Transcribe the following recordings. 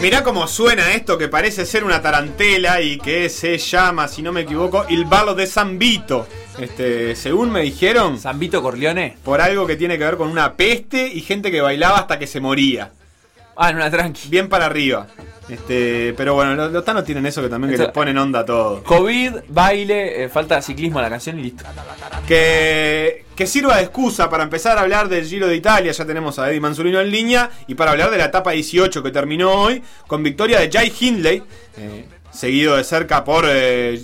Mirá cómo suena esto que parece ser una tarantela y que se llama, si no me equivoco, Il Ballo de San Vito. Este, según me dijeron, ¿San Vito Corleone? por algo que tiene que ver con una peste y gente que bailaba hasta que se moría. Ah, en una tranqui. Bien para arriba. Este, pero bueno, los, los tanos tienen eso que también que Esto- les ponen onda a todo. COVID, baile, eh, falta ciclismo a la canción y listo. Que, que sirva de excusa para empezar a hablar del Giro de Italia. Ya tenemos a Eddie Manzolino en línea. Y para hablar de la etapa 18 que terminó hoy con victoria de Jai Hindley. eh, seguido de cerca por. eh,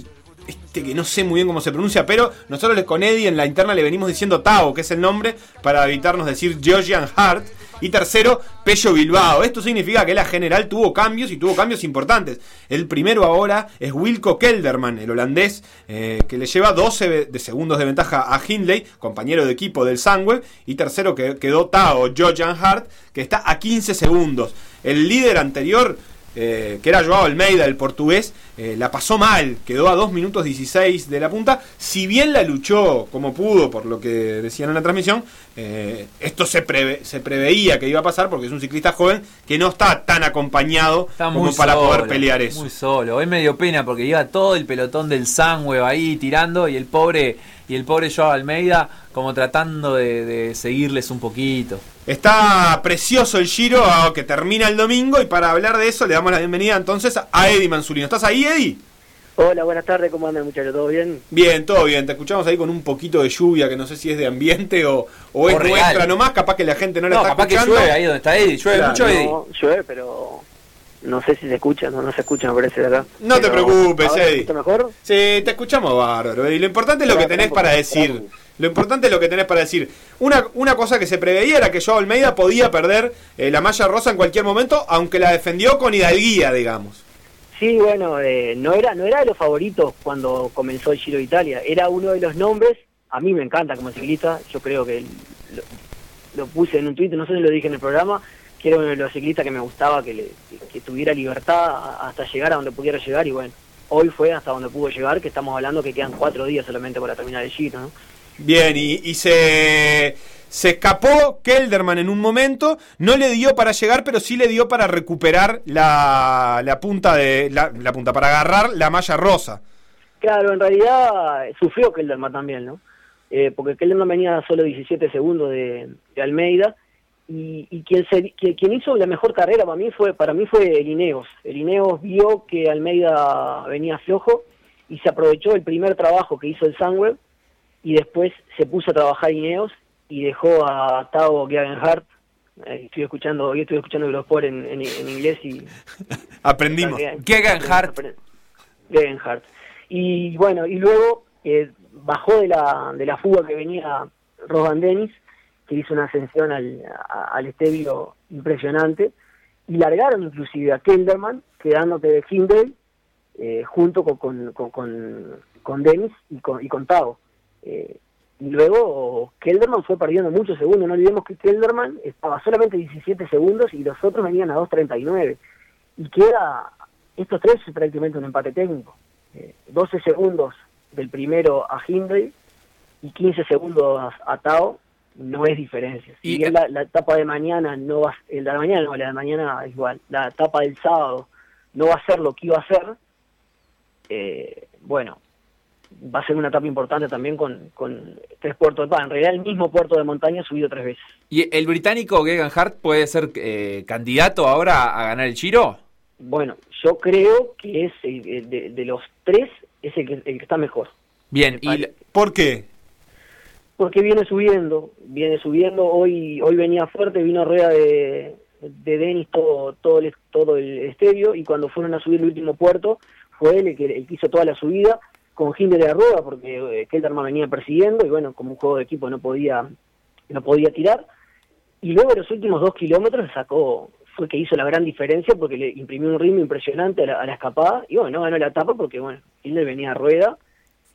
este que no sé muy bien cómo se pronuncia, pero nosotros con Eddie en la interna le venimos diciendo Tao, que es el nombre, para evitarnos decir Georgian Hart. Y tercero, Pello Bilbao. Esto significa que la general tuvo cambios y tuvo cambios importantes. El primero ahora es Wilco Kelderman, el holandés, eh, que le lleva 12 ve- de segundos de ventaja a Hindley, compañero de equipo del Sangweb. Y tercero que quedó Tao, Georgian Hart, que está a 15 segundos. El líder anterior eh, que era Joao Almeida, el portugués, eh, la pasó mal, quedó a 2 minutos 16 de la punta. Si bien la luchó como pudo, por lo que decían en la transmisión, eh, esto se, preve- se preveía que iba a pasar porque es un ciclista joven que no está tan acompañado Está como para solo, poder pelear eso. Muy solo. Hoy me dio pena porque iba todo el pelotón del Sangüe ahí tirando y el pobre y el pobre Joao Almeida como tratando de, de seguirles un poquito. Está precioso el Giro ah, que termina el domingo y para hablar de eso le damos la bienvenida entonces a Eddie Manzulino. ¿Estás ahí, Eddie? Hola, buenas tardes, ¿cómo andan muchachos? ¿Todo bien? Bien, todo bien. Te escuchamos ahí con un poquito de lluvia que no sé si es de ambiente o, o es real. nuestra nomás. Capaz que la gente no la No, está capaz que llueve ahí donde está Eddie. Llueve Claro, mucho Eddie. No, llueve, pero no sé si se escucha, no, no se escucha, me parece de acá. No te preocupes, ¿ahora se Eddie. escucha mejor? Sí, te escuchamos bárbaro. Y lo importante es lo que tenés para decir. Lo importante es lo que tenés para decir. Una, una cosa que se preveía era que Joao Almeida podía perder eh, la malla rosa en cualquier momento, aunque la defendió con hidalguía, digamos. Sí, bueno, eh, no era no era de los favoritos cuando comenzó el Giro de Italia, era uno de los nombres, a mí me encanta como ciclista, yo creo que lo, lo puse en un tweet, no sé si lo dije en el programa, que era uno de los ciclistas que me gustaba, que, le, que, tuviera libertad hasta llegar a donde pudiera llegar y bueno, hoy fue hasta donde pudo llegar, que estamos hablando que quedan cuatro días solamente para terminar el Giro, ¿no? Bien, y, y se, se escapó Kelderman en un momento, no le dio para llegar, pero sí le dio para recuperar la, la punta de la, la punta, para agarrar la malla rosa. Claro, en realidad eh, sufrió Kelderman también, ¿no? Eh, porque Kelderman venía a solo 17 segundos de, de Almeida y, y quien, se, quien hizo la mejor carrera para mí fue para mí fue el Ineos. El Ineos vio que Almeida venía flojo y se aprovechó el primer trabajo que hizo el Sunweb y después se puso a trabajar Ineos y dejó a Tao Gegenhardt. Eh, estoy escuchando, hoy estoy escuchando Eurosport en, en, en inglés y Aprendimos. Gegenhardt. Gegenhardt. Y bueno, y luego eh, bajó de la, de la fuga que venía Roban Dennis, que hizo una ascensión al, a- al estebio impresionante, y largaron inclusive a Kelderman, quedándote de Hindley, eh, junto con, con, con, con, Dennis y con, y con Tao. Eh, y luego Kelderman fue perdiendo muchos segundos, no olvidemos que Kelderman estaba solamente 17 segundos y los otros venían a 2.39. Y queda, estos tres es prácticamente un empate técnico. Eh, 12 segundos del primero a Hindley y 15 segundos a Tao, no es diferencia. Si Y- bien la, la etapa de mañana no va a- el de la mañana no, la de mañana es igual, la etapa del sábado no va a ser lo que iba a ser, eh, bueno, va a ser una etapa importante también con, con tres puertos de paz. En realidad el mismo puerto de montaña ha subido tres veces. ¿Y el británico Gegenhardt puede ser eh, candidato ahora a ganar el Giro? Bueno, yo creo que es el- de, de los tres es el que, el que está mejor. Bien, y. ¿Por qué? Porque viene subiendo, viene subiendo, hoy hoy venía fuerte, vino rueda de, de Denis todo, todo, el, todo el estadio y cuando fueron a subir el último puerto fue él el que, el que hizo toda la subida con Hindley de rueda porque eh, Kelderman venía persiguiendo y bueno, como un juego de equipo no podía, no podía tirar. Y luego los últimos dos kilómetros sacó, fue que hizo la gran diferencia porque le imprimió un ritmo impresionante a la, a la escapada y bueno, no ganó la etapa porque bueno, Hindley venía a rueda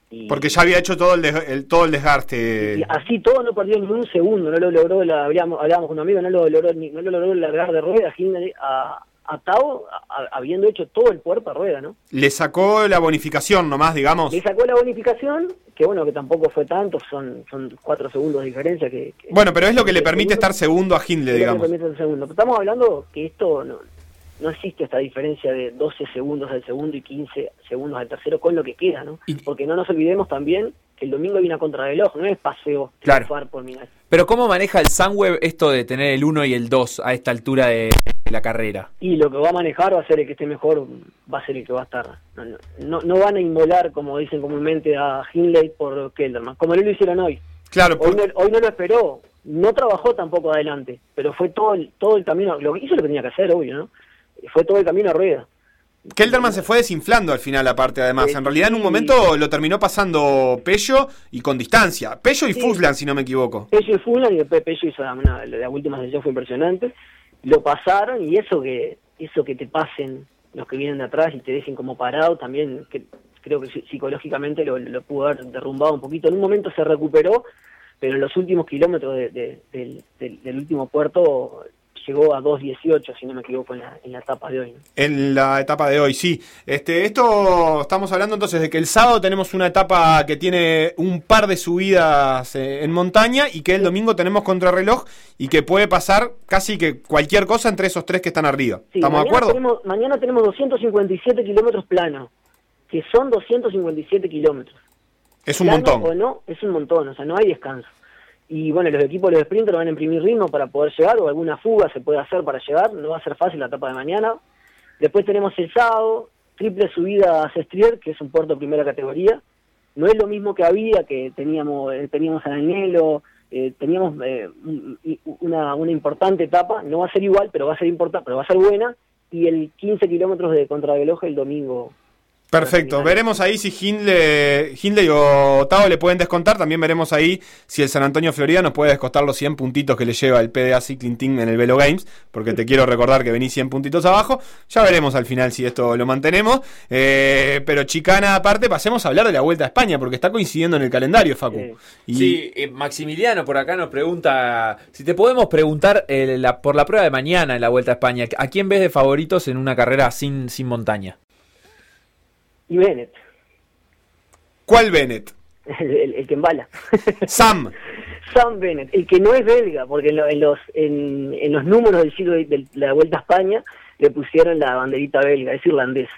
y, Porque ya había hecho todo el, des- el- todo el desgaste. y así todo no perdió ni un segundo, no lo logró, la, hablábamos, hablábamos con un amigo, no lo logró, ni- no lo logró largar de rueda a, atado a- habiendo hecho todo el puerto a rueda, ¿no? Le sacó la bonificación nomás, digamos. Le sacó la bonificación, que bueno, que tampoco fue tanto, son son cuatro segundos de diferencia que... que- Bueno, pero es lo que le permite segundo- estar segundo a Hindley, digamos. permite el segundo. Pero estamos hablando que esto no, no existe esta diferencia de 12 segundos al segundo y 15 segundos al tercero con lo que queda, ¿no? Y- Porque no nos olvidemos también que el domingo viene a contrarreloj, no es paseo Claro. triunfar por. Pero ¿cómo maneja el Sunweb esto de tener el 1 y el 2 a esta altura de la carrera? Y lo que va a manejar va a ser el que esté mejor, va a ser el que va a estar. No, no, van a inmolar, como dicen comúnmente, a Hindley por Kelderman, como no lo hicieron hoy. Claro, Hoy por- no, hoy no lo esperó, no trabajó tampoco adelante, pero fue todo el, todo el camino, lo que hizo lo que tenía que hacer, obvio, ¿no? Fue todo el camino a rueda. Kelderman se fue desinflando al final, aparte, además. En realidad, en un momento lo terminó pasando Pello y con distancia. Pello y Sí. Fuslan, si no me equivoco. Pello y Fulano y después Pello hizo una, la última sesión fue impresionante. Lo pasaron y eso que eso que te pasen los que vienen de atrás y te dejen como parado también que, creo que psi- psicológicamente lo, lo pudo haber derrumbado un poquito. En un momento se recuperó, pero en los últimos kilómetros de- de- del, del- del último puerto llegó a 2.18, si no me equivoco, en la, en la etapa de hoy. ¿no? En la etapa de hoy, sí. Este, esto estamos hablando entonces de que el sábado tenemos una etapa que tiene un par de subidas eh, en montaña y que el domingo tenemos contrarreloj y que puede pasar casi que cualquier cosa entre esos tres que están arriba. Sí, ¿Estamos de acuerdo? Tenemos, mañana tenemos 257 kilómetros planos, que son 257 kilómetros. Es un plano montón. o no, es un montón, o sea, no hay descanso. Y bueno, los equipos, los sprinters van a imprimir ritmo para poder llegar, o alguna fuga se puede hacer para llegar, no va a ser fácil la etapa de mañana. Después tenemos el sábado, triple subida a Sestrier, que es un puerto de primera categoría. No es lo mismo que había, que teníamos eh, teníamos a Danielo, eh, teníamos eh, una, una importante etapa, no va a ser igual, pero va a ser importante, pero va a ser buena. Y el 15 kilómetros de contrarreloj el domingo Perfecto, veremos ahí si Hindley, Hindley o Tao le pueden descontar. También veremos ahí si el San Antonio Florida nos puede descontar los 100 puntitos que le lleva el PDA Cycling Team en el Velo Games. Porque te quiero recordar que venís 100 puntitos abajo. Ya veremos al final si esto lo mantenemos. Eh, pero chicana aparte, pasemos a hablar de la Vuelta a España porque está coincidiendo en el calendario, Facu. Sí. Y Sí, eh, Maximiliano por acá nos pregunta si te podemos preguntar eh, la- por la prueba de mañana en la Vuelta a España, ¿a quién ves de favoritos en una carrera sin, sin montaña? Y Bennett, ¿Cuál Bennett? el, el- el que embala. Sam. Sam Bennett, el que no es belga, porque en, lo- en los en, en los números del siglo de, de la Vuelta a España le pusieron la banderita belga, es irlandés.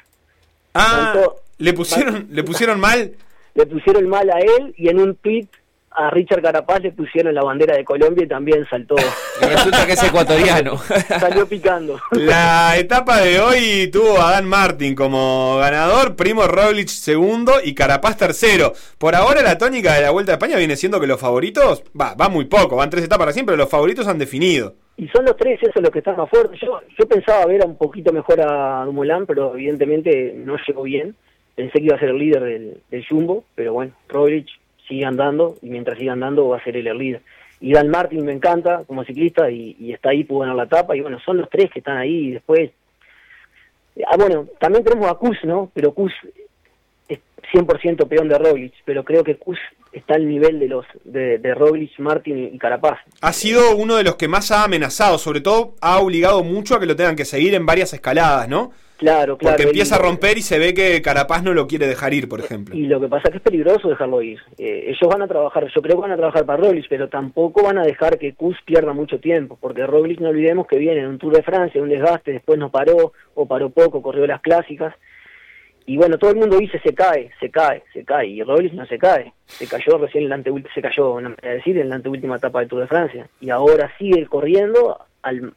Ah, Tanto- le pusieron, le pusieron mal. Le pusieron mal a él y en un tweet a Richard Carapaz le pusieron la bandera de Colombia y también saltó, Y resulta que es ecuatoriano. salió picando. La etapa de hoy tuvo a Dan Martin como ganador, Primo Roglic segundo y Carapaz tercero. Por ahora la tónica de la Vuelta a España viene siendo que los favoritos, va, va muy poco, van tres etapas recién, pero los favoritos han definido. Y son los tres esos los que están más fuertes. Yo, yo pensaba ver a un poquito mejor a Dumoulin, pero evidentemente no llegó bien. Pensé que iba a ser el líder del, del Jumbo, pero bueno, Roglic sigue andando y mientras siga andando va a ser el líder. Y Dan Martin me encanta como ciclista y, está ahí, pudo ganar la etapa. Y bueno, son los tres que están ahí y después... Ah, bueno, también tenemos a Kus, ¿no? Pero Kus es 100% peón de Roglic, pero creo que Kus está al nivel de los de, de Roglic, Martin y Carapaz. Ha sido uno de los que más ha amenazado, sobre todo ha obligado mucho a que lo tengan que seguir en varias escaladas, ¿no? Claro, claro. Porque empieza a romper y se ve que Carapaz no lo quiere dejar ir, por ejemplo. Y lo que pasa es que es peligroso dejarlo ir. Eh, ellos van a trabajar, yo creo que van a trabajar para Roglic, pero tampoco van a dejar que Kus pierda mucho tiempo, porque Roglic no olvidemos que viene en un Tour de Francia, un desgaste, después no paró, o paró poco, corrió las clásicas. Y bueno, todo el mundo dice se cae, se cae, se cae, y Roglic no se cae. Se cayó recién en la anteúltima, se cayó, no me decir, en la anteúltima etapa del Tour de Francia. Y ahora sigue corriendo al,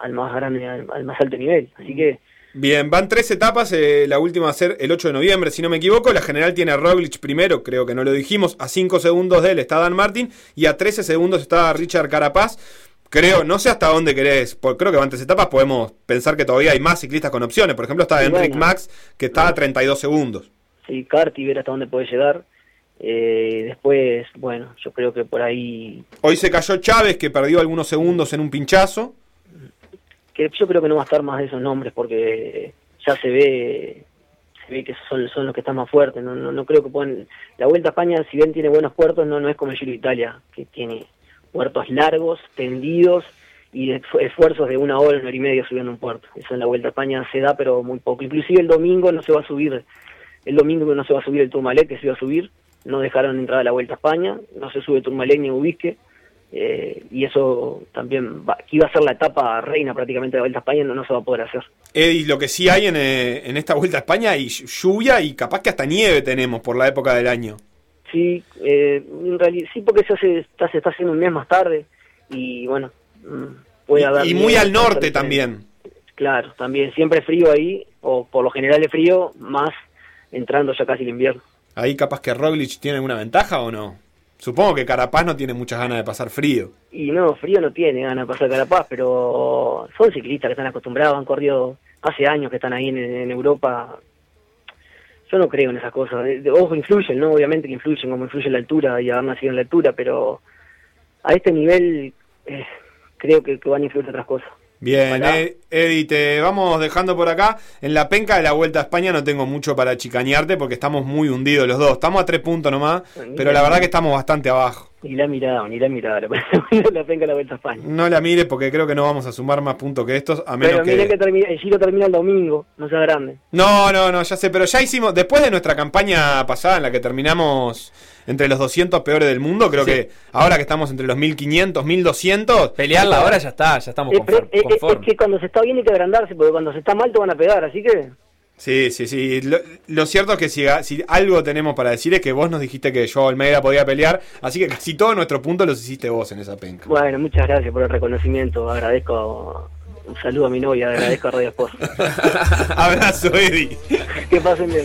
al más grande, al, al más alto nivel. Así que Bien, van tres etapas, eh, la última va a ser el 8 de noviembre, si no me equivoco. La general tiene a Roglic primero, creo que no lo dijimos. A 5 segundos de él está Dan Martin y a 13 segundos está Richard Carapaz. Creo, no sé hasta dónde querés, porque creo que van tres etapas, podemos pensar que todavía hay más ciclistas con opciones. Por ejemplo, está Enric bueno. Max, que está a 32 segundos. sí, Carti, ver hasta dónde puede llegar. Eh, después, bueno, yo creo que por ahí, Hoy se cayó Chávez, que perdió algunos segundos en un pinchazo. Que yo creo que no va a estar más de esos nombres porque ya se ve, se ve que son, son los que están más fuertes. No, no, no creo que puedan. La Vuelta a España, si bien tiene buenos puertos, no, no es como el Giro de Italia, que tiene puertos largos, tendidos y esfuerzos de una hora, una hora y media subiendo un puerto. Eso en la Vuelta a España se da, pero muy poco. Inclusive el domingo no se va a subir, el domingo no se va a subir el Tourmalet, que se iba a subir, no dejaron entrar a la Vuelta a España, no se sube Tourmalet ni Ubisque, eh, y eso también va, que iba a ser la etapa reina prácticamente de la Vuelta a España, no, no se va a poder hacer. Eddie, lo que sí hay en, eh, en esta Vuelta a España hay lluvia y capaz que hasta nieve tenemos por la época del año. Sí, eh, en realidad, sí porque se, hace, está, se está haciendo un mes más tarde y bueno, mm, puede haber... Y muy al norte también. Claro, también siempre frío ahí, o por lo general es frío, más entrando ya casi el invierno. Ahí capaz que Roglic tiene alguna ventaja o no? Supongo que Carapaz no tiene muchas ganas de pasar frío. Y no, frío no tiene ganas de pasar Carapaz, pero son ciclistas que están acostumbrados, han corrido hace años que están ahí en, Europa. Yo no creo en esas cosas. ojo, influyen, ¿no? Obviamente que influyen, como influye la altura y haber nacido en la altura, pero a este nivel eh, creo que, que van a influir otras cosas. Bien, Eddie, te vamos dejando por acá. En la penca de la Vuelta a España no tengo mucho para chicañarte porque estamos muy hundidos los dos. Estamos a tres puntos nomás, pero la verdad que estamos bastante abajo. Ni la mirada, ni la mirada, la penca la Vuelta a España. No la mires porque creo que no vamos a sumar más puntos que estos, a menos pero que... que el giro termina el domingo, no sea grande. No, no, no, ya sé, pero ya hicimos, después de nuestra campaña pasada en la que terminamos entre los 200 peores del mundo. Creo que ahora que estamos entre los 1500, 1200. Pelearla ahora ya está, ya estamos conformes. Es, que cuando se está bien hay que agrandarse, porque cuando se está mal te van a pegar, así que. Sí, sí, sí. Lo, cierto es que si, si, algo tenemos para decir es que vos nos dijiste que yo Almeida podía pelear, así que casi todos nuestros puntos los hiciste vos en esa penca. Bueno, muchas gracias por el reconocimiento. Agradezco. Un saludo a mi novia, agradezco a Radio Esposa. Abrazo, Eddie. que pasen bien.